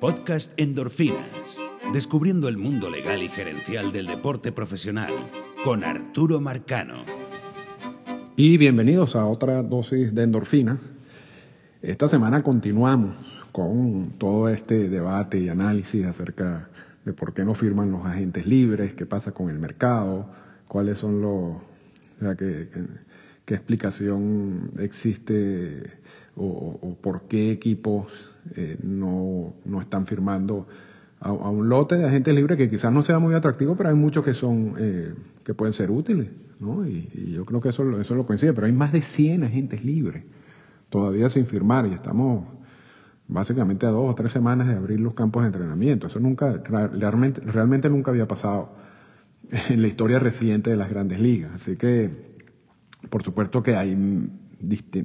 Podcast Endorfinas. Descubriendo el mundo legal y gerencial del deporte profesional con Arturo Marcano. Y bienvenidos a otra dosis de endorfina. Esta semana continuamos con todo este debate y análisis acerca de por qué no firman los agentes libres, qué pasa con el mercado, cuáles son los, o sea, qué, qué, explicación existe o, por qué equipos eh, no, no, están firmando a, un lote de agentes libres que quizás no sea muy atractivo, pero hay muchos que son eh, que pueden ser útiles, ¿no? Y, yo creo que eso, eso lo coincide, pero hay más de 100 agentes libres todavía sin firmar y estamos básicamente a dos o tres semanas de abrir los campos de entrenamiento. Eso nunca, realmente, realmente nunca había pasado en la historia reciente de las grandes ligas. Así que, por supuesto que hay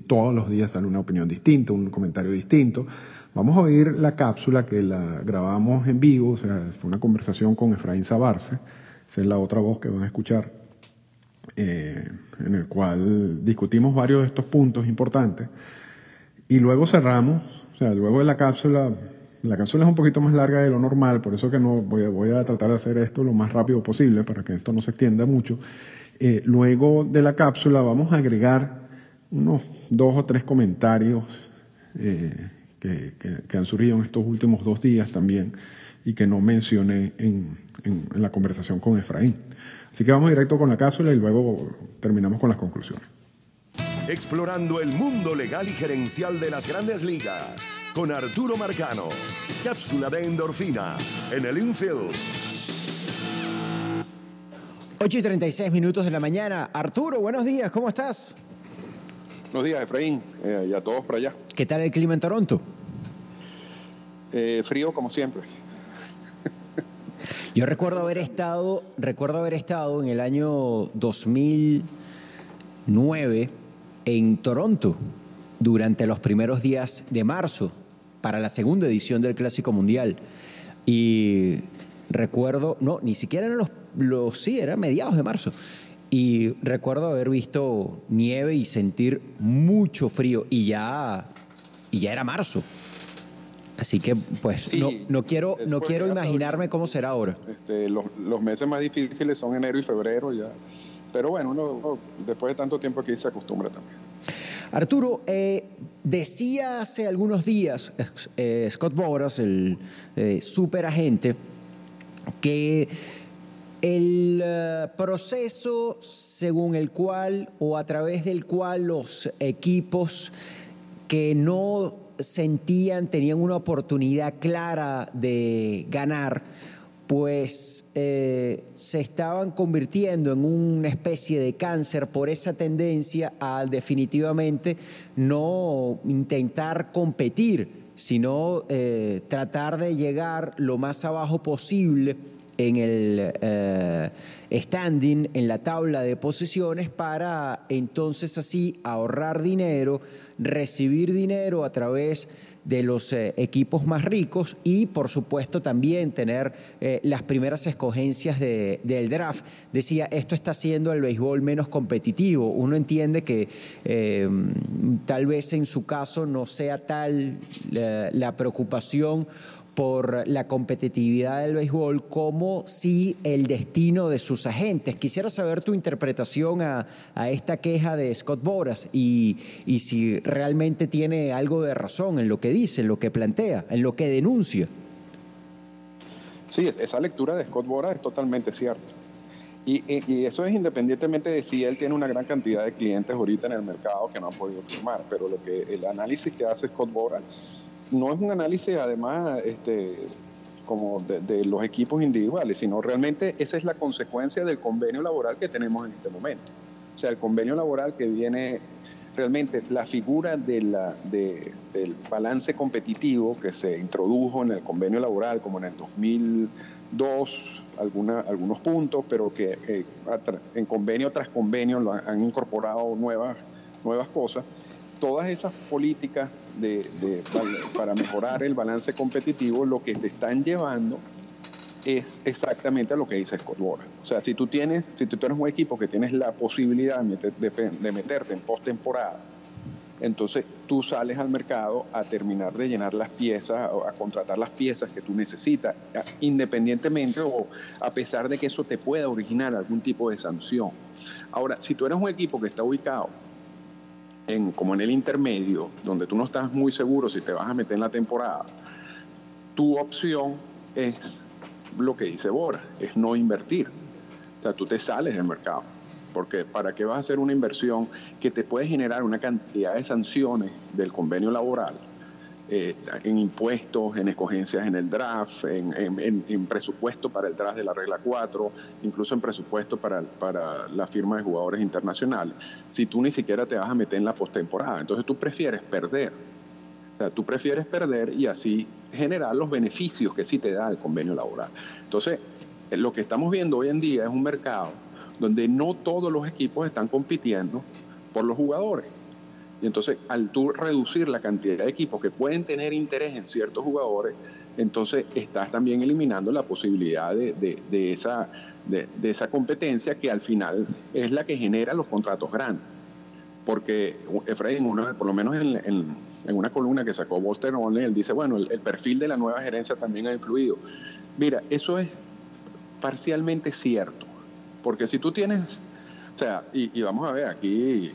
todos los días sale una opinión distinta, un comentario distinto. Vamos a oír la cápsula que la grabamos en vivo, o sea, fue una conversación con Efraín Sabarce, esa es la otra voz que van a escuchar, eh, en el cual discutimos varios de estos puntos importantes. Y luego cerramos o sea, luego de la cápsula, la cápsula es un poquito más larga de lo normal, por eso que no voy a, voy a tratar de hacer esto lo más rápido posible para que esto no se extienda mucho. Eh, luego de la cápsula vamos a agregar unos dos o tres comentarios eh, que, han surgido en estos últimos dos días también y que no mencioné en, en, en la conversación con Efraín. Así que vamos directo con la cápsula y luego terminamos con las conclusiones explorando el mundo legal y gerencial de las grandes ligas, con Arturo Marcano. Cápsula de endorfina en el infield. 8 y 36 minutos de la mañana. Arturo, buenos días, ¿cómo estás? Buenos días, Efraín, eh, y a todos por allá. ¿Qué tal el clima en Toronto? Eh, frío como siempre. Yo recuerdo haber estado, recuerdo haber estado en el año 2009 en Toronto durante los primeros días de marzo para la segunda edición del Clásico Mundial. Y recuerdo, no, ni siquiera eran los, los, sí, era mediados de marzo. Y recuerdo haber visto nieve y sentir mucho frío y ya, y ya era marzo. Así que, pues, no, no, quiero, no quiero imaginarme cómo será ahora. Este, los, los, meses más difíciles son enero y febrero ya. Pero bueno, uno después de tanto tiempo aquí se acostumbra también. Arturo, eh, decía hace algunos días eh, Scott Boras, el eh, superagente, que el eh, proceso según el cual o a través del cual los equipos que no sentían, tenían una oportunidad clara de ganar, pues eh, se estaban convirtiendo en una especie de cáncer por esa tendencia al definitivamente no intentar competir, sino eh, tratar de llegar lo más abajo posible en el eh, standing, en la tabla de posiciones, para entonces así ahorrar dinero, recibir dinero a través de los eh, equipos más ricos y por supuesto también tener eh, las primeras escogencias de, del draft. Decía, esto está haciendo el béisbol menos competitivo. Uno entiende que tal vez en su caso no sea tal la preocupación por la competitividad del béisbol como si el destino de sus agentes. Quisiera saber tu interpretación a, esta queja de Scott Boras y, y, si realmente tiene algo de razón en lo que dice, en lo que plantea, en lo que denuncia. Sí, esa lectura de Scott Boras es totalmente cierta. Y, y, eso es independientemente de si él tiene una gran cantidad de clientes ahorita en el mercado que no han podido firmar, pero lo que el análisis que hace Scott Boras no es un análisis además este, como de, los equipos individuales, sino realmente esa es la consecuencia del convenio laboral que tenemos en este momento. O sea, el convenio laboral que viene realmente la figura de la, del balance competitivo que se introdujo en el convenio laboral como en el 2002, alguna, algunos puntos, pero que eh, en convenio tras convenio han incorporado nuevas, nuevas cosas. Todas esas políticas de, para mejorar el balance competitivo, lo que te están llevando es exactamente lo que dice Scott Boras. O sea, si tú tienes, si tú eres un equipo que tienes la posibilidad de, meterte en postemporada, entonces tú sales al mercado a terminar de llenar las piezas, a contratar las piezas que tú necesitas, independientemente o a pesar de que eso te pueda originar algún tipo de sanción. Ahora, si tú eres un equipo que está ubicado en, como en el intermedio, donde tú no estás muy seguro si te vas a meter en la temporada, tu opción es lo que dice Bora, es no invertir. O sea, tú te sales del mercado porque ¿para qué vas a hacer una inversión que te puede generar una cantidad de sanciones del convenio laboral? Eh, en impuestos, en escogencias en el draft, en, presupuesto para el draft de la regla 4, incluso en presupuesto para, para la firma de jugadores internacionales, si tú ni siquiera te vas a meter en la postemporada. Entonces tú prefieres perder. O sea, tú prefieres perder y así generar los beneficios que sí te da el convenio laboral. Entonces, lo que estamos viendo hoy en día es un mercado donde no todos los equipos están compitiendo por los jugadores. Y entonces, al tú reducir la cantidad de equipos que pueden tener interés en ciertos jugadores, entonces estás también eliminando la posibilidad de, esa, de, esa competencia que al final es la que genera los contratos grandes. Porque Efraín, por lo menos en, una columna que sacó Walter Onley, él dice, bueno, el perfil de la nueva gerencia también ha influido. Mira, eso es parcialmente cierto porque si tú tienes, o sea, y, vamos a ver, aquí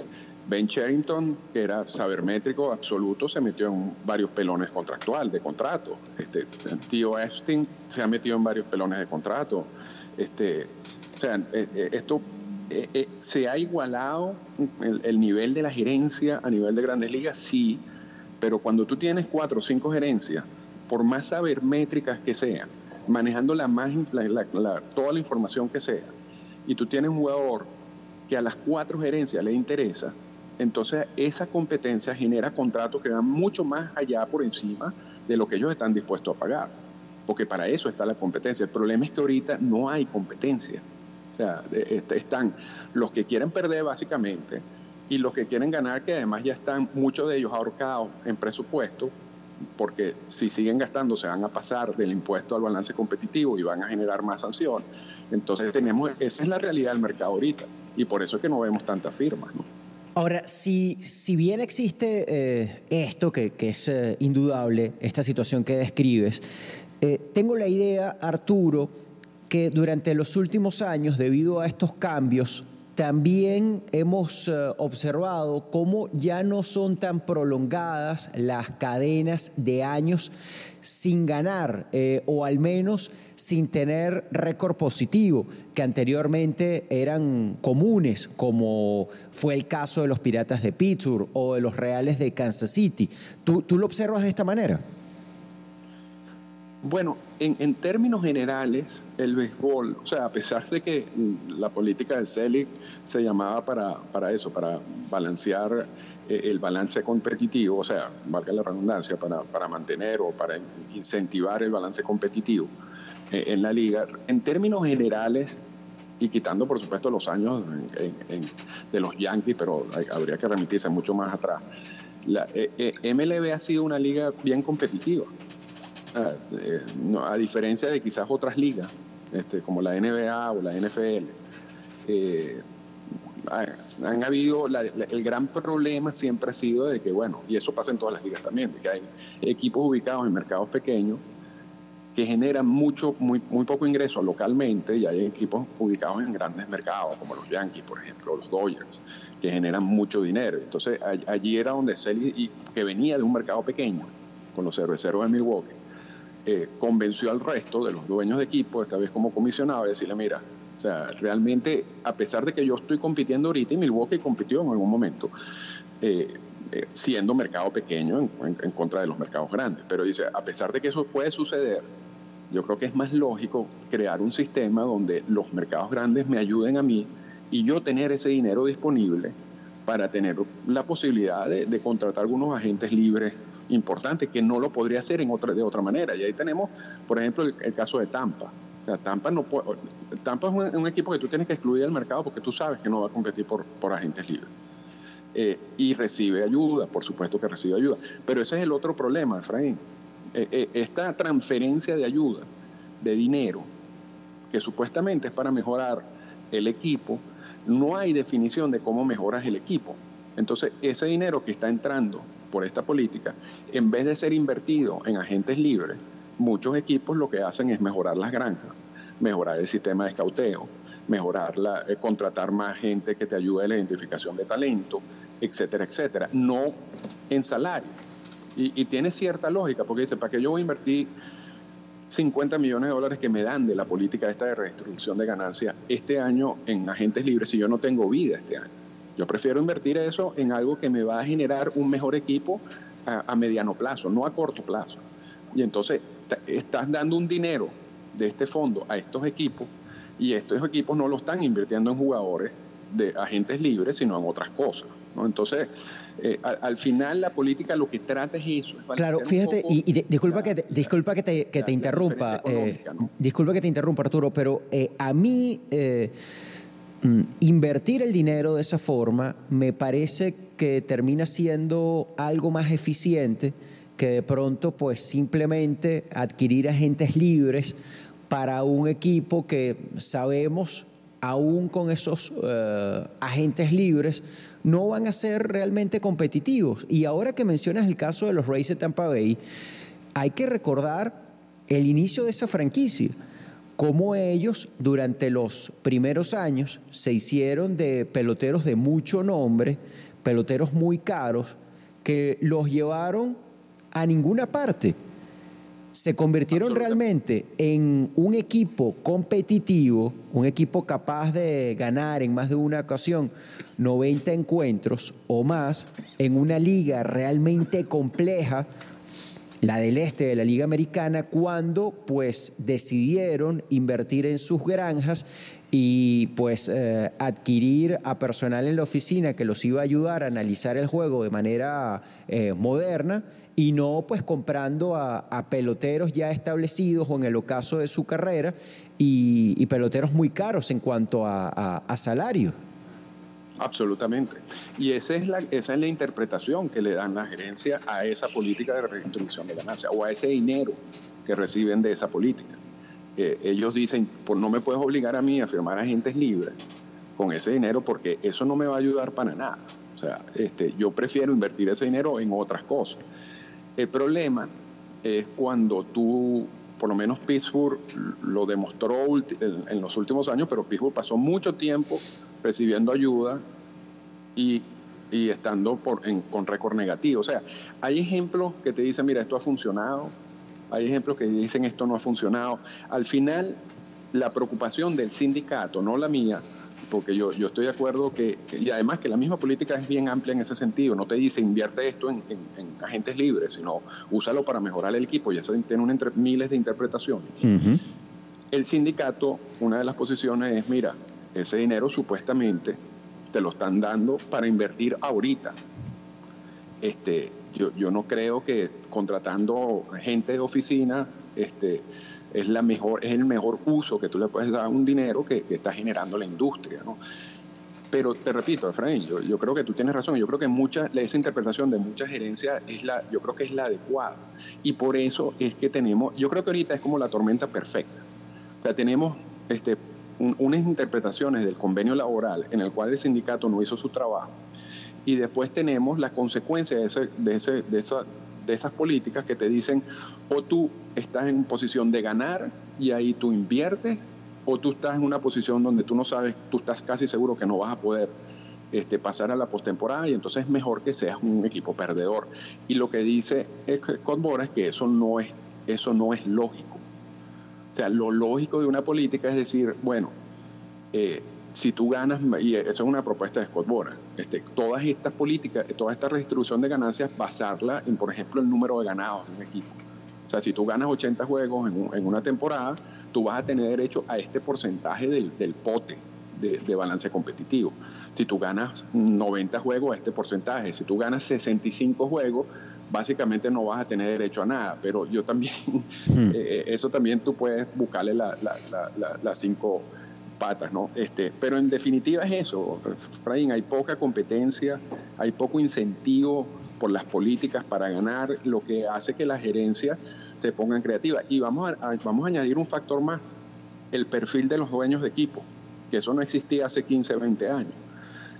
Ben Sherrington, que era sabermétrico absoluto, se metió en varios pelones contractual, de contrato. Este, tío Epstein se ha metido en varios pelones de contrato. Este, o sea, eh, eh, esto eh, se ha igualado el, el, nivel de la gerencia a nivel de grandes ligas, sí, pero cuando tú tienes cuatro o cinco gerencias, por más sabermétricas que sean, manejando la más, toda la información que sea, y tú tienes un jugador que a las cuatro gerencias le interesa, entonces esa competencia genera contratos que van mucho más allá por encima de lo que ellos están dispuestos a pagar, porque para eso está la competencia. El problema es que ahorita no hay competencia. O sea, este, están los que quieren perder básicamente y los que quieren ganar, que además ya están muchos de ellos ahorcados en presupuesto, porque si siguen gastando se van a pasar del impuesto al balance competitivo y van a generar más sanciones. Entonces tenemos, esa es la realidad del mercado ahorita y por eso es que no vemos tantas firmas. Ahora, si, si bien existe eh, esto, que, es eh, indudable, esta situación que describes, eh, tengo la idea, Arturo, que durante los últimos años, debido a estos cambios, también hemos eh, observado cómo ya no son tan prolongadas las cadenas de años sin ganar eh, o al menos sin tener récord positivo, que anteriormente eran comunes, como fue el caso de los Piratas de Pittsburgh o de los Reales de Kansas City. ¿Tú, tú lo observas de esta manera? Bueno, en, términos generales, el béisbol, o sea, a pesar de que la política del CELIC se llamaba para, para eso, para balancear eh, el balance competitivo, o sea, valga la redundancia, para, para mantener o para incentivar el balance competitivo eh, en la liga, en términos generales, y quitando por supuesto los años de los Yankees, pero habría que remitirse mucho más atrás, la eh, MLB ha sido una liga bien competitiva eh, a diferencia de quizás otras ligas, este, como la NBA o la NFL, eh, han habido, el gran problema siempre ha sido de que, bueno, y eso pasa en todas las ligas también, de que hay equipos ubicados en mercados pequeños que generan mucho, muy, poco ingreso localmente y hay equipos ubicados en grandes mercados, como los Yankees, por ejemplo, los Dodgers, que generan mucho dinero. Entonces, allí era donde Celi, que venía de un mercado pequeño, con los cerveceros de Milwaukee, eh, convenció al resto de los dueños de equipo, esta vez como comisionado, de decirle, mira, o sea, realmente, a pesar de que yo estoy compitiendo ahorita, y Milwaukee compitió en algún momento, eh, eh, siendo mercado pequeño en, contra de los mercados grandes. Pero dice, a pesar de que eso puede suceder, yo creo que es más lógico crear un sistema donde los mercados grandes me ayuden a mí y yo tener ese dinero disponible para tener la posibilidad de, de contratar algunos agentes libres importante que no lo podría hacer en otra, de otra manera. Y ahí tenemos, por ejemplo, el, caso de Tampa. O sea, Tampa, no Tampa es un, equipo que tú tienes que excluir del mercado porque tú sabes que no va a competir por, por agentes libres. Eh, y recibe ayuda, por supuesto que recibe ayuda. Pero ese es el otro problema, Efraín. Eh, eh, esta transferencia de ayuda, de dinero, que supuestamente es para mejorar el equipo, no hay definición de cómo mejoras el equipo. Entonces, ese dinero que está entrando por esta política, en vez de ser invertido en agentes libres, muchos equipos lo que hacen es mejorar las granjas, mejorar el sistema de escauteo, mejorar la, eh, contratar más gente que te ayude en la identificación de talento, etcétera, etcétera, no en salario. Y, tiene cierta lógica, porque dice, ¿para qué yo voy a invertir 50 millones de dólares que me dan de la política esta de redistribución de ganancias este año en agentes libres si yo no tengo vida este año? Yo prefiero invertir eso en algo que me va a generar un mejor equipo a, a mediano plazo, no a corto plazo. Y entonces estás dando un dinero de este fondo a estos equipos y estos equipos no lo están invirtiendo en jugadores de agentes libres, sino en otras cosas. ¿no? Entonces, eh, al, final la política lo que trata es eso. claro, fíjate, y, disculpa, que te, disculpa que te, que te interrumpa, eh, disculpa que te interrumpa Arturo, pero eh, a mí invertir el dinero de esa forma me parece que termina siendo algo más eficiente que de pronto pues simplemente adquirir agentes libres para un equipo que sabemos, aún con esos eh, agentes libres, no van a ser realmente competitivos. Y ahora que mencionas el caso de los Rays de Tampa Bay, hay que recordar el inicio de esa franquicia, cómo ellos durante los primeros años se hicieron de peloteros de mucho nombre, peloteros muy caros, que los llevaron a ninguna parte. Se convirtieron realmente en un equipo competitivo, un equipo capaz de ganar en más de una ocasión 90 encuentros o más, en una liga realmente compleja, la del este de la Liga Americana, cuando pues decidieron invertir en sus granjas y pues eh, adquirir a personal en la oficina que los iba a ayudar a analizar el juego de manera eh, moderna y no pues comprando a, peloteros ya establecidos o en el ocaso de su carrera y, peloteros muy caros en cuanto a, salario. Absolutamente. Y esa es, la, esa es la interpretación que le dan la gerencia a esa política de redistribución de ganancias o a ese dinero que reciben de esa política. Eh, ellos dicen, pues no me puedes obligar a mí a firmar agentes libres con ese dinero porque eso no me va a ayudar para nada. O sea, este, yo prefiero invertir ese dinero en otras cosas. El problema es cuando tú, por lo menos Pittsburgh lo demostró en los últimos años, pero Pittsburgh pasó mucho tiempo recibiendo ayuda y, estando por, con récord negativo. O sea, hay ejemplos que te dicen, mira, esto ha funcionado, hay ejemplos que dicen esto no ha funcionado. Al final, la preocupación del sindicato, no la mía, porque yo, yo estoy de acuerdo que, y además que la misma política es bien amplia en ese sentido, no te dice invierte esto en, agentes libres, sino úsalo para mejorar el equipo, y eso tiene un entre, miles de interpretaciones. El sindicato, una de las posiciones es, mira, ese dinero supuestamente te lo están dando para invertir ahorita. Este, yo, yo no creo que contratando gente de oficina, este, es, la mejor, es el mejor uso que tú le puedes dar a un dinero que, está generando la industria. ¿no? Pero te repito, Efraín, yo, yo, creo que tú tienes razón. Yo creo que mucha, esa interpretación de mucha gerencia es la, yo creo que es la adecuada. Y por eso es que tenemos, yo creo que ahorita es como la tormenta perfecta. O sea, tenemos este, unas interpretaciones del convenio laboral en el cual el sindicato no hizo su trabajo. Y después tenemos las consecuencias de, esas políticas que te dicen o tú estás en posición de ganar y ahí tú inviertes, o tú estás en una posición donde tú no sabes, tú estás casi seguro que no vas a poder este, pasar a la postemporada y entonces es mejor que seas un equipo perdedor. Y lo que dice Scott Bora es que eso no es, eso no es lógico. Sea, lo lógico de una política es decir, bueno, eh, si tú ganas, y eso es una propuesta de Scott Bora, este, todas estas políticas, toda esta redistribución de ganancias, basarla en, por ejemplo, el número de ganados de un equipo. O sea, si tú ganas 80 juegos en, una temporada, tú vas a tener derecho a este porcentaje del, pote de, balance competitivo. Si tú ganas 90 juegos, a este porcentaje. Si tú ganas 65 juegos, básicamente no vas a tener derecho a nada. Pero yo también, hmm. eh, eso también tú puedes buscarle las cinco patas, ¿no? Este, pero en definitiva es eso, Fraín, hay poca competencia, hay poco incentivo por las políticas para ganar, lo que hace que la gerencia se pongan creativa. Y vamos a, vamos a añadir un factor más, el perfil de los dueños de equipo, que eso no existía hace 15, 20 años.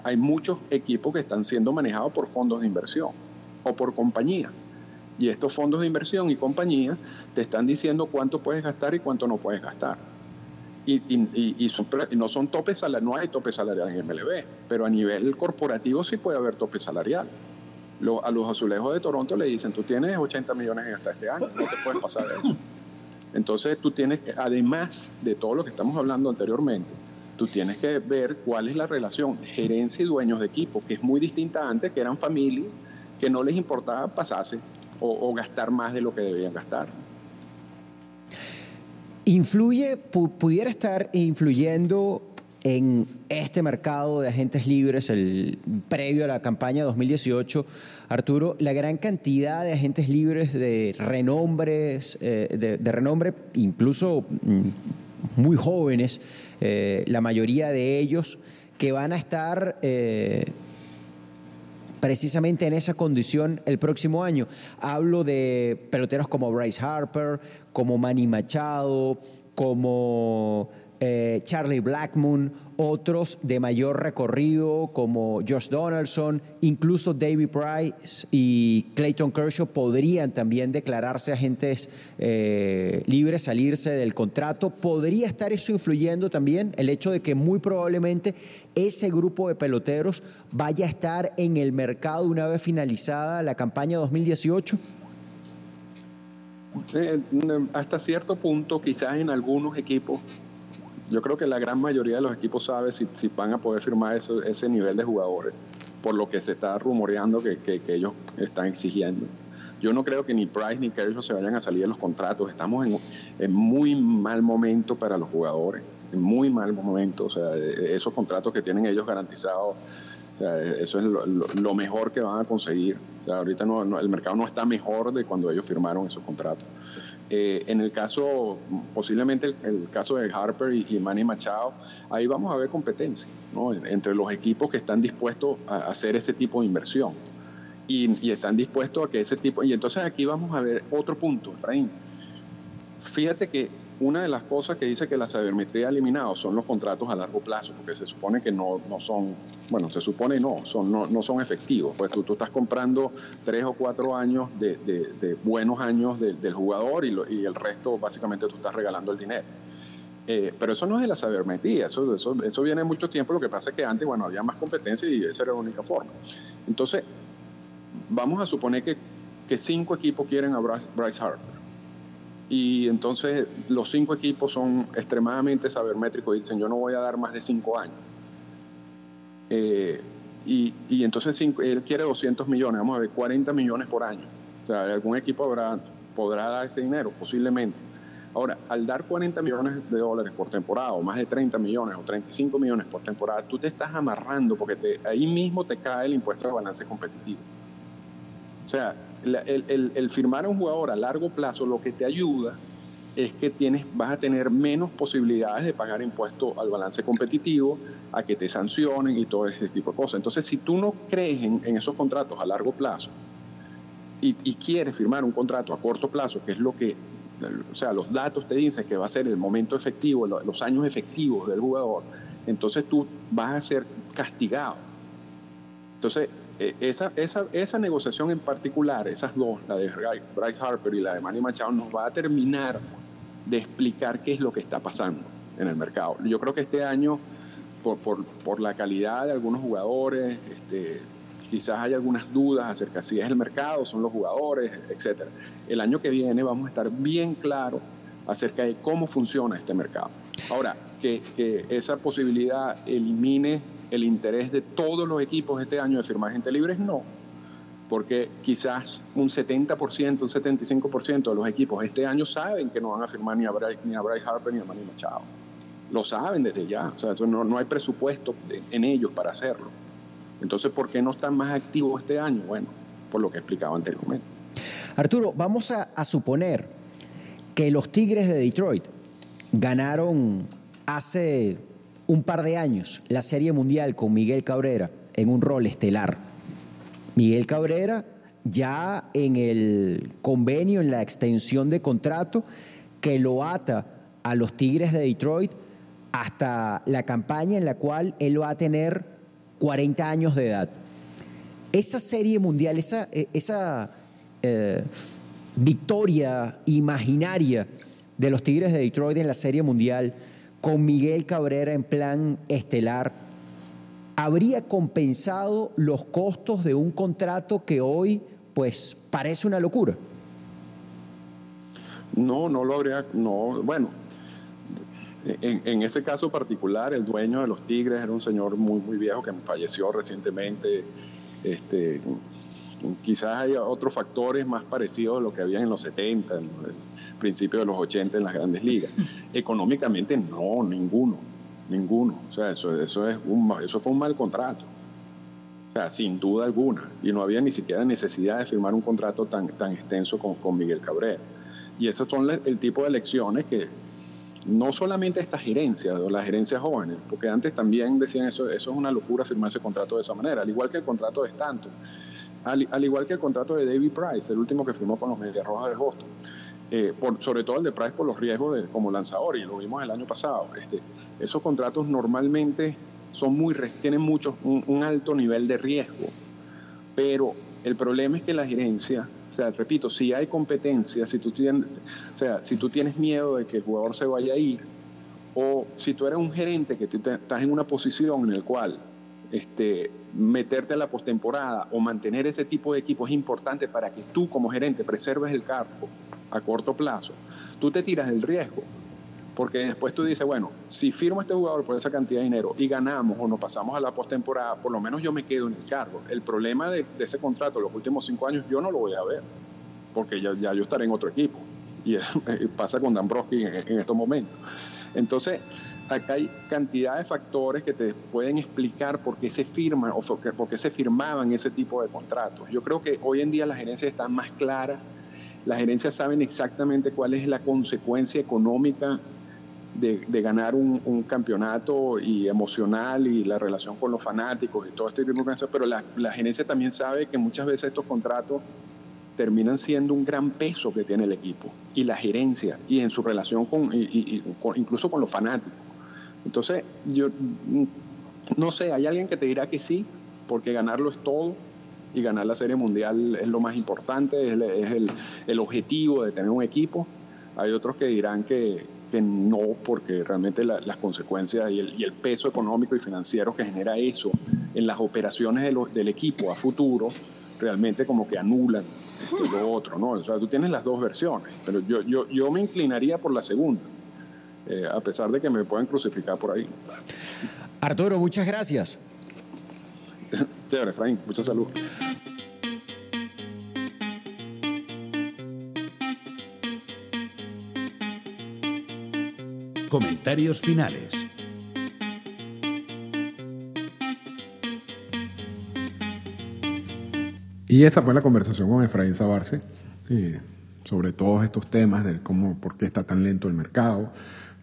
hay muchos equipos que están siendo manejados por fondos de inversión o por compañía. Y estos fondos de inversión y compañía te están diciendo cuánto puedes gastar y cuánto no puedes gastar. Y, y, no son topes no hay tope salarial en MLB, pero a nivel corporativo sí puede haber tope salarial. a los azulejos de Toronto le dicen, tú tienes 80 millones hasta este año, no te puedes pasar eso. Entonces tú tienes, además de todo lo que estamos hablando anteriormente, tú tienes que ver cuál es la relación gerencia y dueños de equipo, que es muy distinta antes, que eran familias, que no les importaba pasarse o, gastar más de lo que debían gastar. ¿Influye, pudiera estar influyendo en este mercado de agentes libres, el previo a la campaña 2018, Arturo, la gran cantidad de agentes libres de renombres, eh, de, renombre, incluso mm, muy jóvenes, eh, la mayoría de ellos que van a estar eh, precisamente en esa condición el próximo año. Hablo de peloteros como Bryce Harper, como Manny Machado, como eh, Charlie Blackmon, otros de mayor recorrido como Josh Donaldson, incluso David Price y Clayton Kershaw podrían también declararse agentes eh, libres, salirse del contrato. ¿Podría estar eso influyendo también el hecho de que muy probablemente ese grupo de peloteros vaya a estar en el mercado una vez finalizada la campaña 2018? Eh, hasta cierto punto, quizás en algunos equipos yo creo que la gran mayoría de los equipos sabe si, van a poder firmar ese nivel de jugadores, por lo que se está rumoreando que, ellos están exigiendo. Yo no creo que ni Price ni Kershaw se vayan a salir de los contratos. Estamos en, muy mal momento para los jugadores, en muy mal momento. O sea, esos contratos que tienen ellos garantizados, eso es lo, mejor que van a conseguir. ahorita el mercado no está mejor de cuando ellos firmaron esos contratos. Eh, en el caso, posiblemente el, caso de Harper y, Manny Machado, ahí vamos a ver competencia ¿no? entre los equipos que están dispuestos a hacer ese tipo de inversión y, y, están dispuestos a que ese tipo... Y entonces aquí vamos a ver otro punto, Efraín. Fíjate que una de las cosas que dice que la sabermetría ha eliminado son los contratos a largo plazo, porque se supone que no, no son, bueno, se supone no, son, no, no son efectivos. Pues tú, tú, estás comprando tres o cuatro años de, de, buenos años del jugador y, el resto básicamente tú estás regalando el dinero. Eh, pero eso no es de la sabermetría, eso, eso, eso viene mucho tiempo. Lo que pasa es que antes, bueno, había más competencia y esa era la única forma. Entonces, vamos a suponer que, que cinco equipos quieren a Bryce Harper y entonces los cinco equipos son extremadamente sabermétricos y dicen yo no voy a dar más de cinco años. Eh, y, y, entonces él quiere 200 millones, vamos a ver, 40 millones por año. O sea, algún equipo habrá, podrá dar ese dinero, posiblemente. Ahora, al dar 40 millones de dólares por temporada, o más de 30 millones, o 35 millones por temporada, tú te estás amarrando porque te, ahí mismo te cae el impuesto de balance competitivo. O sea, el, firmar a un jugador a largo plazo lo que te ayuda es que tienes, vas a tener menos posibilidades de pagar impuestos al balance competitivo, a que te sancionen y todo ese tipo de cosas. Entonces, si tú no crees en, esos contratos a largo plazo y, quieres firmar un contrato a corto plazo, que es lo que, o sea, los datos te dicen que va a ser el momento efectivo, los años efectivos del jugador, entonces tú vas a ser castigado. Entonces, esa, esa, esa negociación en particular, esas dos, la de Bryce Harper y la de Manny Machado, nos va a terminar de explicar qué es lo que está pasando en el mercado. Yo creo que este año, por, por, por la calidad de algunos jugadores, este, quizás hay algunas dudas acerca si es el mercado, son los jugadores, etc. El año que viene vamos a estar bien claros acerca de cómo funciona este mercado. Ahora, que, que esa posibilidad elimine el interés de todos los equipos este año de firmar gente libre no, porque quizás un 70%, un 75% de los equipos este año saben que no van a firmar ni a Bryce, ni Bryce Harper ni a Manny Machado. Lo saben desde ya, o sea, no, no hay presupuesto en ellos para hacerlo. Entonces, ¿por qué no están más activos este año? Bueno, por lo que explicaba anteriormente. Arturo, vamos a suponer que los Tigres de Detroit ganaron hace un par de años la Serie Mundial con Miguel Cabrera en un rol estelar. Miguel Cabrera ya en el convenio, en la extensión de contrato que lo ata a los Tigres de Detroit hasta la campaña en la cual él va a tener 40 años de edad. Esa serie mundial, esa, eh, eh, victoria imaginaria de los Tigres de Detroit en la serie mundial, con Miguel Cabrera en plan estelar, habría compensado los costos de un contrato que hoy pues parece una locura. No, no lo habría, no, bueno, en, ese caso particular, el dueño de los Tigres era un señor muy, muy viejo que falleció recientemente. Este, quizás hay otros factores más parecidos a lo que había en los 70, en el principio de los 80 en las grandes ligas. Económicamente, no, ninguno, ninguno. O sea, eso, eso, es un, eso fue un mal contrato. O sea, sin duda alguna. Y no había ni siquiera necesidad de firmar un contrato tan, tan extenso con, con Miguel Cabrera. Y esos son el tipo de elecciones que no solamente estas gerencias o las gerencias jóvenes, porque antes también decían eso, eso es una locura firmar ese contrato de esa manera, al igual que el contrato de Stanton, al, igual que el contrato de David Price, el último que firmó con los Medias Rojas de Boston, eh, sobre todo el de Price por los riesgos de, como lanzador, y lo vimos el año pasado. Este, esos contratos normalmente son muy, tienen un alto nivel de riesgo, pero el problema es que la gerencia sea, repito, si hay competencia, si tú tienes, o sea, si tú tienes miedo de que el jugador se vaya a ir, o si tú eres un gerente que estás en una posición en la cual este, meterte a la postemporada o mantener ese tipo de equipo es importante para que tú como gerente preserves el cargo a corto plazo, tú te tiras el riesgo. Porque después tú dices, bueno, si firmo a este jugador por esa cantidad de dinero y ganamos o nos pasamos a la postemporada, por lo menos yo me quedo en el cargo. El problema de, ese contrato, los últimos cinco años, yo no lo voy a ver, porque ya, yo estaré en otro equipo. Y pasa con Dambrowski en, en estos momentos. Entonces, acá hay cantidad de factores que te pueden explicar por qué se firman o por qué se firmaban ese tipo de contratos. Yo creo que hoy en día las gerencias están más claras, las gerencias saben exactamente cuál es la consecuencia económica de, ganar un, campeonato y emocional y la relación con los fanáticos y todo este tipo de cosas, pero la, gerencia también sabe que muchas veces estos contratos terminan siendo un gran peso que tiene el equipo y la gerencia y en su relación con, incluso con los fanáticos. Entonces, yo no sé, hay alguien que te dirá que sí, porque ganarlo es todo y ganar la Serie Mundial es lo más importante, es, el, el objetivo de tener un equipo. Hay otros que dirán que, no, porque realmente las consecuencias y el, peso económico y financiero que genera eso en las operaciones del equipo a futuro realmente como que anulan este, lo otro, ¿no? O sea, tú tienes las dos versiones, pero yo, yo, yo me inclinaría por la segunda, eh, a pesar de que me pueden crucificar por ahí. Arturo, muchas gracias. Chévere, Efraín, mucha salud. Comentarios finales. Y esa fue la conversación con Efraín Sabarce eh, sobre todos estos temas de cómo, por qué está tan lento el mercado,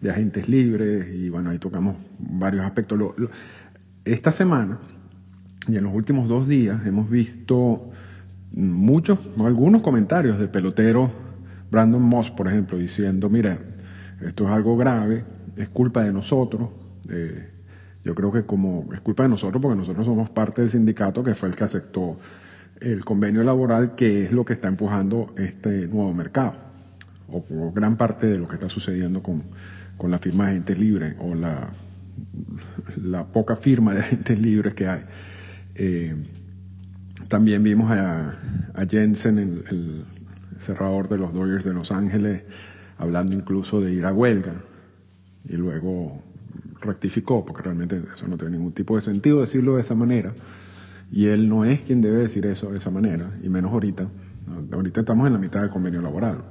de agentes libres, y bueno, ahí tocamos varios aspectos. esta semana y en los últimos dos días hemos visto muchos, algunos comentarios de peloteros, Brandon Moss, por ejemplo, diciendo, mira, esto es algo grave, es culpa de nosotros. Eh, yo creo que como es culpa de nosotros porque nosotros somos parte del sindicato que fue el que aceptó el convenio laboral que es lo que está empujando este nuevo mercado o, gran parte de lo que está sucediendo con, la firma de agentes libres o la, poca firma de agentes libres que hay. Eh, también vimos a, a Jensen, el, el cerrador de los Dodgers de Los Ángeles, hablando incluso de ir a huelga y luego rectificó, porque realmente eso no tiene ningún tipo de sentido decirlo de esa manera, y él no es quien debe decir eso de esa manera, y menos ahorita. Ahorita estamos en la mitad del convenio laboral.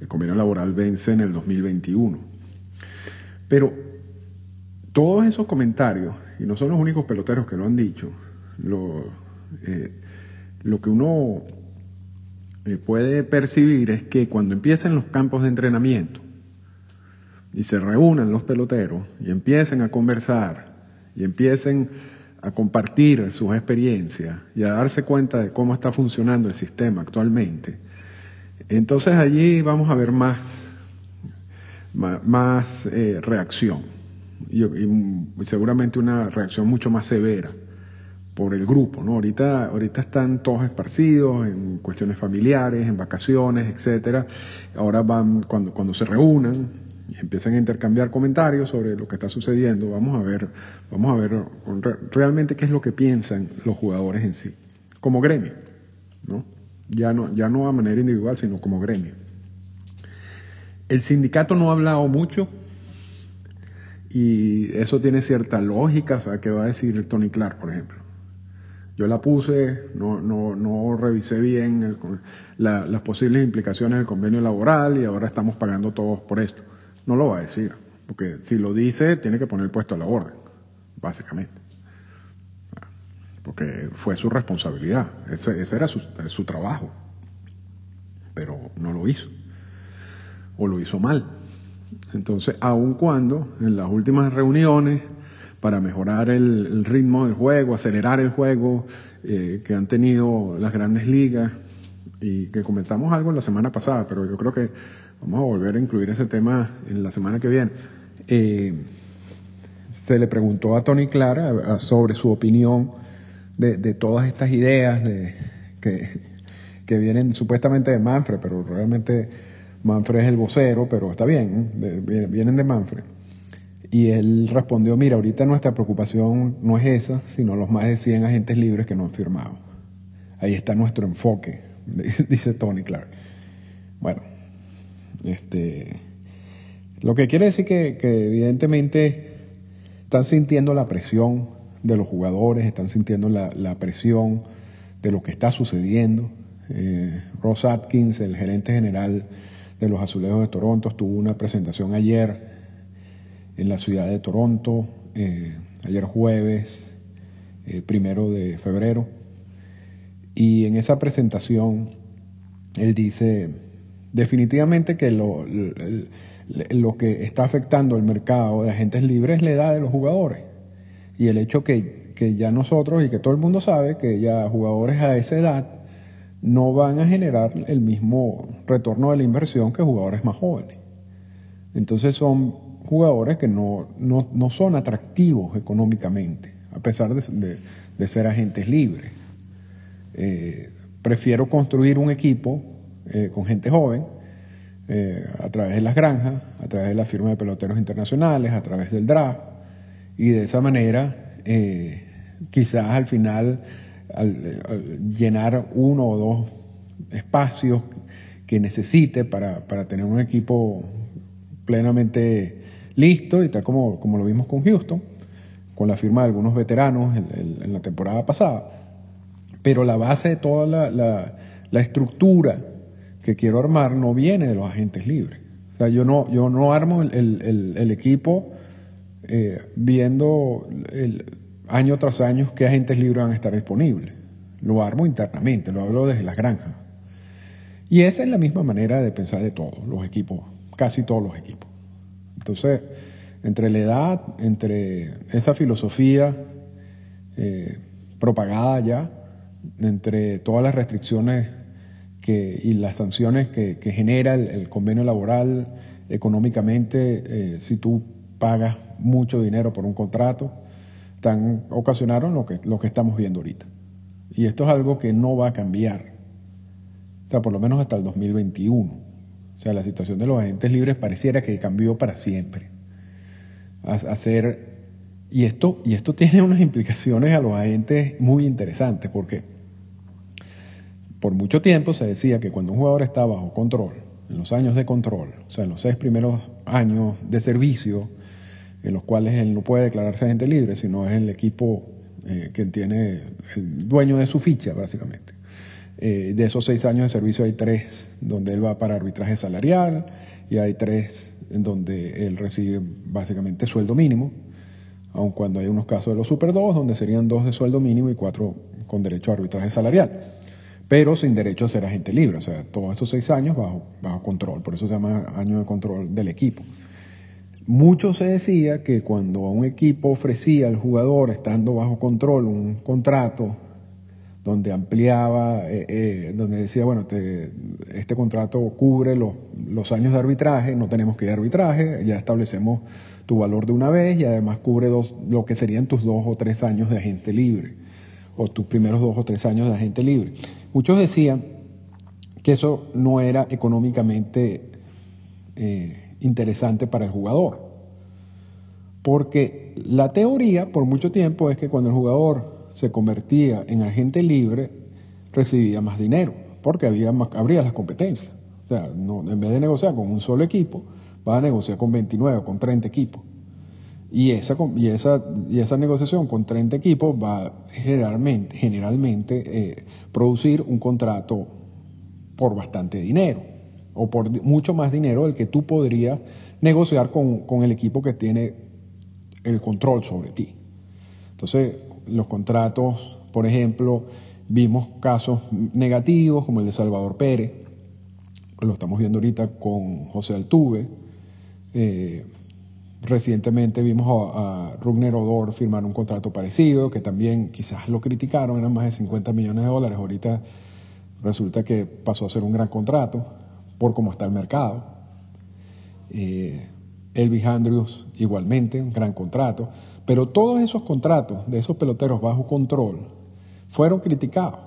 El convenio laboral vence en el 2021. Pero todos esos comentarios, y no son los únicos peloteros que lo han dicho, lo, eh, que uno eh, puede percibir es que cuando empiezan los campos de entrenamiento y se reúnan los peloteros y empiecen a conversar y empiecen a compartir sus experiencias y a darse cuenta de cómo está funcionando el sistema actualmente, entonces allí vamos a ver más, más, eh, reacción y, y seguramente una reacción mucho más severa por el grupo, ¿no? Ahorita, ahorita están todos esparcidos en cuestiones familiares, en vacaciones, etcétera. Ahora van, cuando, cuando se reúnan, y empiezan a intercambiar comentarios sobre lo que está sucediendo, vamos a ver, vamos a ver realmente qué es lo que piensan los jugadores en sí, como gremio, ¿no? Ya no, ya no a manera individual, sino como gremio. El sindicato no ha hablado mucho y eso tiene cierta lógica, o sea, ¿qué va a decir Tony Clark, por ejemplo? Yo la puse, no, no, no revisé bien las posibles implicaciones del convenio laboral y ahora estamos pagando todos por esto. No lo va a decir, porque si lo dice, tiene que poner puesto a la orden, básicamente. Porque fue su responsabilidad, ese, era su, su trabajo, pero no lo hizo, o lo hizo mal. Entonces, aun cuando en las últimas reuniones, para mejorar el, ritmo del juego, acelerar el juego eh, que han tenido las grandes ligas, y que comenzamos algo la semana pasada, pero yo creo que Vamos a volver a incluir ese tema en la semana que viene. Eh, se le preguntó a Tony Clara sobre su opinión de, todas estas ideas de, que, vienen supuestamente de Manfred, pero realmente Manfred es el vocero, pero está bien, vienen de Manfred. Y él respondió, mira, ahorita nuestra preocupación no es esa, sino los más de 100 agentes libres que no han firmado. Ahí está nuestro enfoque, dice Tony Clark. Bueno, este, lo que quiere decir que, evidentemente están sintiendo la presión de los jugadores, están sintiendo la, presión de lo que está sucediendo. Eh, Ross Atkins, el gerente general de los Azulejos de Toronto, tuvo una presentación ayer en la ciudad de Toronto, eh, ayer jueves, eh, primero de febrero, y en esa presentación él dice, definitivamente que lo, lo que está afectando el mercado de agentes libres es la edad de los jugadores. Y el hecho que, que ya nosotros y que todo el mundo sabe que ya jugadores a esa edad no van a generar el mismo retorno de la inversión que jugadores más jóvenes. Entonces son jugadores que no, no, no son atractivos económicamente, a pesar de, de, ser agentes libres. Eh, prefiero construir un equipo eh, con gente joven, eh, a través de las granjas, a través de la firma de peloteros internacionales, a través del draft, y de esa manera quizás al final al, llenar uno o dos espacios que necesite para, para, tener un equipo plenamente listo y tal como, como lo vimos con Houston, con la firma de algunos veteranos en, la temporada pasada. Pero la base de toda la, la, la estructura que quiero armar no viene de los agentes libres. O sea, yo no, yo no armo el, equipo eh, viendo el, año tras año qué agentes libres van a estar disponibles. Lo armo internamente, lo hablo desde las granjas. Y esa es la misma manera de pensar de todos los equipos, casi todos los equipos. Entonces, entre la edad, entre esa filosofía eh, propagada ya, entre todas las restricciones y las sanciones que, genera el, convenio laboral económicamente, eh, si tú pagas mucho dinero por un contrato, tan, ocasionaron lo que, lo que estamos viendo ahorita. Y esto es algo que no va a cambiar, o sea, por lo menos hasta el 2021. O sea, la situación de los agentes libres pareciera que cambió para siempre. hacer, y esto, y esto tiene unas implicaciones a los agentes muy interesantes, porque por mucho tiempo se decía que cuando un jugador está bajo control, en los años de control, o sea, en los seis primeros años de servicio, en los cuales él no puede declararse agente libre, sino es el equipo eh, que tiene el dueño de su ficha, básicamente. Eh, de esos seis años de servicio hay tres donde él va para arbitraje salarial y hay tres en donde él recibe básicamente sueldo mínimo, aun cuando hay unos casos de los Super 2 donde serían dos de sueldo mínimo y cuatro con derecho a arbitraje salarial pero sin derecho a ser agente libre, o sea, todos esos seis años bajo, bajo control, por eso se llama año de control del equipo. Mucho se decía que cuando un equipo ofrecía al jugador, estando bajo control, un contrato donde ampliaba, eh, eh, donde decía, bueno, este contrato cubre los, años de arbitraje, no tenemos que ir a arbitraje, ya establecemos tu valor de una vez y además cubre dos, lo que serían tus dos o tres años de agente libre o tus primeros dos o tres años de agente libre. Muchos decían que eso no era económicamente eh, interesante para el jugador. Porque la teoría por mucho tiempo es que cuando el jugador se convertía en agente libre, recibía más dinero, porque había más, habría las competencias. O sea, no, en vez de negociar con un solo equipo, va a negociar con 29 o con 30 equipos. Y esa, y esa, y esa negociación con 30 equipos va generalmente, generalmente eh, producir un contrato por bastante dinero o por mucho más dinero del que tú podrías negociar con, con el equipo que tiene el control sobre ti. Entonces, los contratos, por ejemplo, vimos casos negativos como el de Salvador Pérez, lo estamos viendo ahorita con José Altuve. Eh, recientemente vimos a, a Rugner Odor firmar un contrato parecido, que también quizás lo criticaron, eran más de 50 millones de dólares. Ahorita resulta que pasó a ser un gran contrato por cómo está el mercado. Eh, Elvis Andrews igualmente, un gran contrato. Pero todos esos contratos de esos peloteros bajo control fueron criticados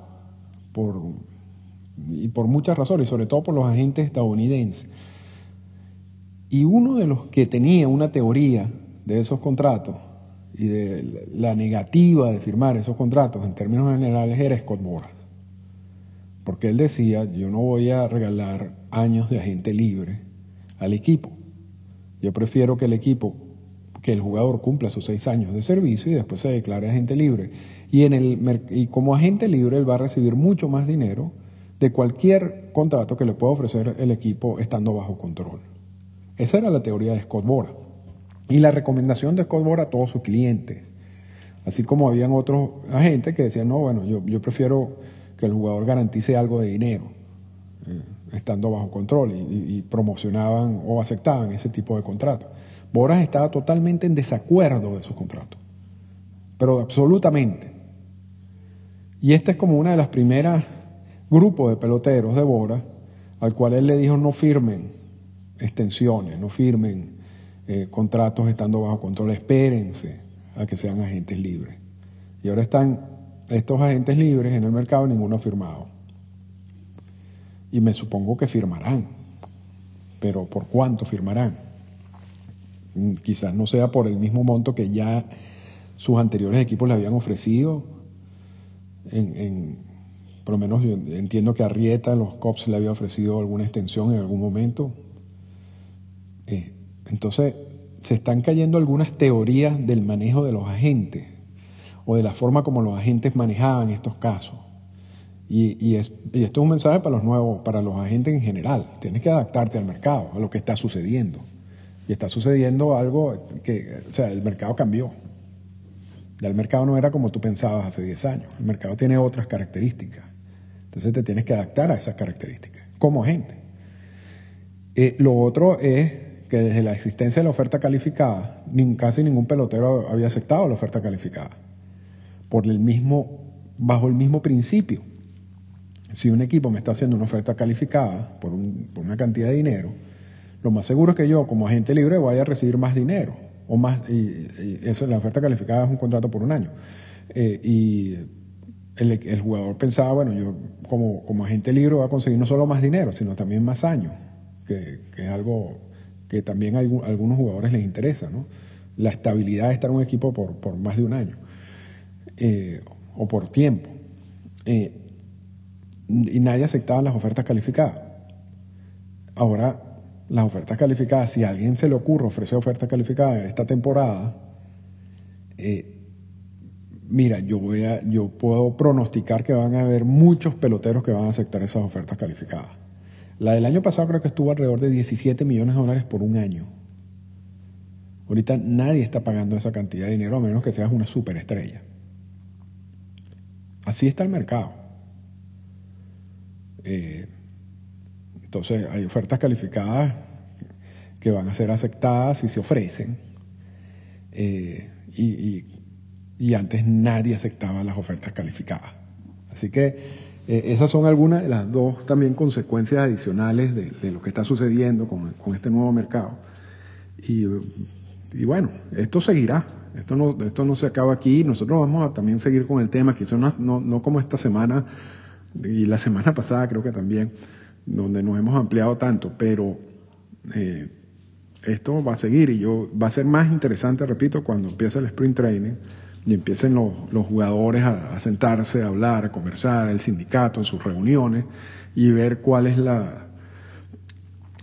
por y por muchas razones, sobre todo por los agentes estadounidenses. Y uno de los que tenía una teoría de esos contratos y de la negativa de firmar esos contratos en términos generales era Scott Boras. Porque él decía, yo no voy a regalar años de agente libre al equipo. Yo prefiero que el equipo, que el jugador cumpla sus seis años de servicio y después se declare agente libre. Y, en el, y como agente libre él va a recibir mucho más dinero de cualquier contrato que le pueda ofrecer el equipo estando bajo control. Esa era la teoría de Scott Bora. Y la recomendación de Scott Bora a todos sus clientes. Así como habían otros agentes que decían, no, bueno, yo, yo prefiero que el jugador garantice algo de dinero, estando bajo control, y, promocionaban o aceptaban ese tipo de contratos. Boras estaba totalmente en desacuerdo de esos contratos, pero absolutamente. Y esta es como una de las primeras grupo de peloteros de Bora, al cual él le dijo no firmen extensiones, no firmen eh, contratos estando bajo control, espérense a que sean agentes libres. Y ahora están estos agentes libres en el mercado, ninguno firmado. Y me supongo que firmarán, pero ¿por cuánto firmarán? Mm, quizás no sea por el mismo monto que ya sus anteriores equipos le habían ofrecido en, por lo menos entiendo que a Rieta los COPS le había ofrecido alguna extensión en algún momento. Eh, entonces, se están cayendo algunas teorías del manejo de los agentes o de la forma como los agentes manejaban estos casos. Y, es, y, esto es un mensaje para los nuevos, para los agentes en general. Tienes que adaptarte al mercado, a lo que está sucediendo. Y está sucediendo algo que, o sea, el mercado cambió. Ya el mercado no era como tú pensabas hace 10 años. El mercado tiene otras características. Entonces te tienes que adaptar a esas características como agente. Eh, lo otro es que desde la existencia de la oferta calificada, casi ningún pelotero había aceptado la oferta calificada. Por el mismo, bajo el mismo principio. Si un equipo me está haciendo una oferta calificada por, por una cantidad de dinero, lo más seguro es que yo, como agente libre, vaya a recibir más dinero. O más, y, eso, la oferta calificada es un contrato por un año. Eh, y el, jugador pensaba, bueno, yo como, agente libre voy a conseguir no solo más dinero, sino también más años, que, es algo que también a algunos jugadores les interesa, ¿no? La estabilidad de estar en un equipo por, por más de un año eh, o por tiempo. Eh, y nadie aceptaba las ofertas calificadas. Ahora, las ofertas calificadas, si a alguien se le ocurre ofrecer ofertas calificadas esta temporada, eh, mira, yo, voy a, yo puedo pronosticar que van a haber muchos peloteros que van a aceptar esas ofertas calificadas. La del año pasado creo que estuvo alrededor de 17 millones de dólares por un año. Ahorita nadie está pagando esa cantidad de dinero a menos que seas una superestrella. Así está el mercado. Eh, entonces hay ofertas calificadas que van a ser aceptadas y se ofrecen. Eh, y, y y antes nadie aceptaba las ofertas calificadas. Así que eh, esas son algunas de las dos también consecuencias adicionales de, lo que está sucediendo con, este nuevo mercado. Y y bueno, esto seguirá. Esto no, esto no se acaba aquí. Nosotros vamos a también seguir con el tema, quizás no, no, no como esta semana y la semana pasada creo que también, donde nos hemos ampliado tanto, pero eh, esto va a seguir y yo va a ser más interesante, repito, cuando empiece el sprint training y empiecen los, los jugadores a, a, sentarse, a hablar, a conversar, el sindicato en sus reuniones y ver cuál es la,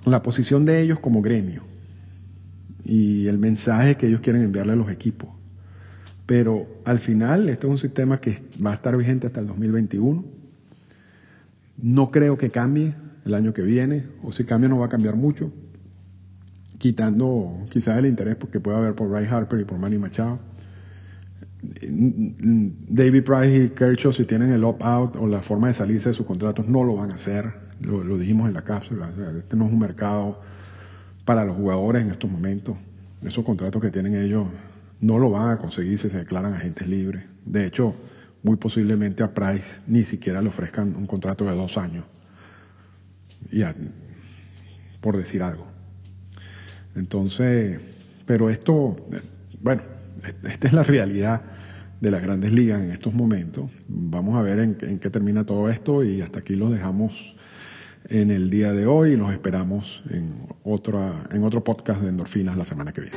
la posición de ellos como gremio y el mensaje que ellos quieren enviarle a los equipos. Pero al final, este es un sistema que va a estar vigente hasta el 2021. No creo que cambie el año que viene, o si cambia no va a cambiar mucho, quitando quizás el interés que puede haber por Ray Harper y por Manny Machado. David Price y Kershaw, si tienen el opt-out o la forma de salirse de sus contratos, no lo van a hacer. Lo, lo dijimos en la cápsula. Este no es un mercado para los jugadores en estos momentos. Esos contratos que tienen ellos no lo van a conseguir si se declaran agentes libres. De hecho, muy posiblemente a Price ni siquiera le ofrezcan un contrato de dos años. Y por decir algo. Entonces, pero esto, bueno, esta es la realidad de las grandes ligas en estos momentos. Vamos a ver en, en qué termina todo esto y hasta aquí los dejamos en el día de hoy y los esperamos en, otra, en otro podcast de Endorfinas la semana que viene.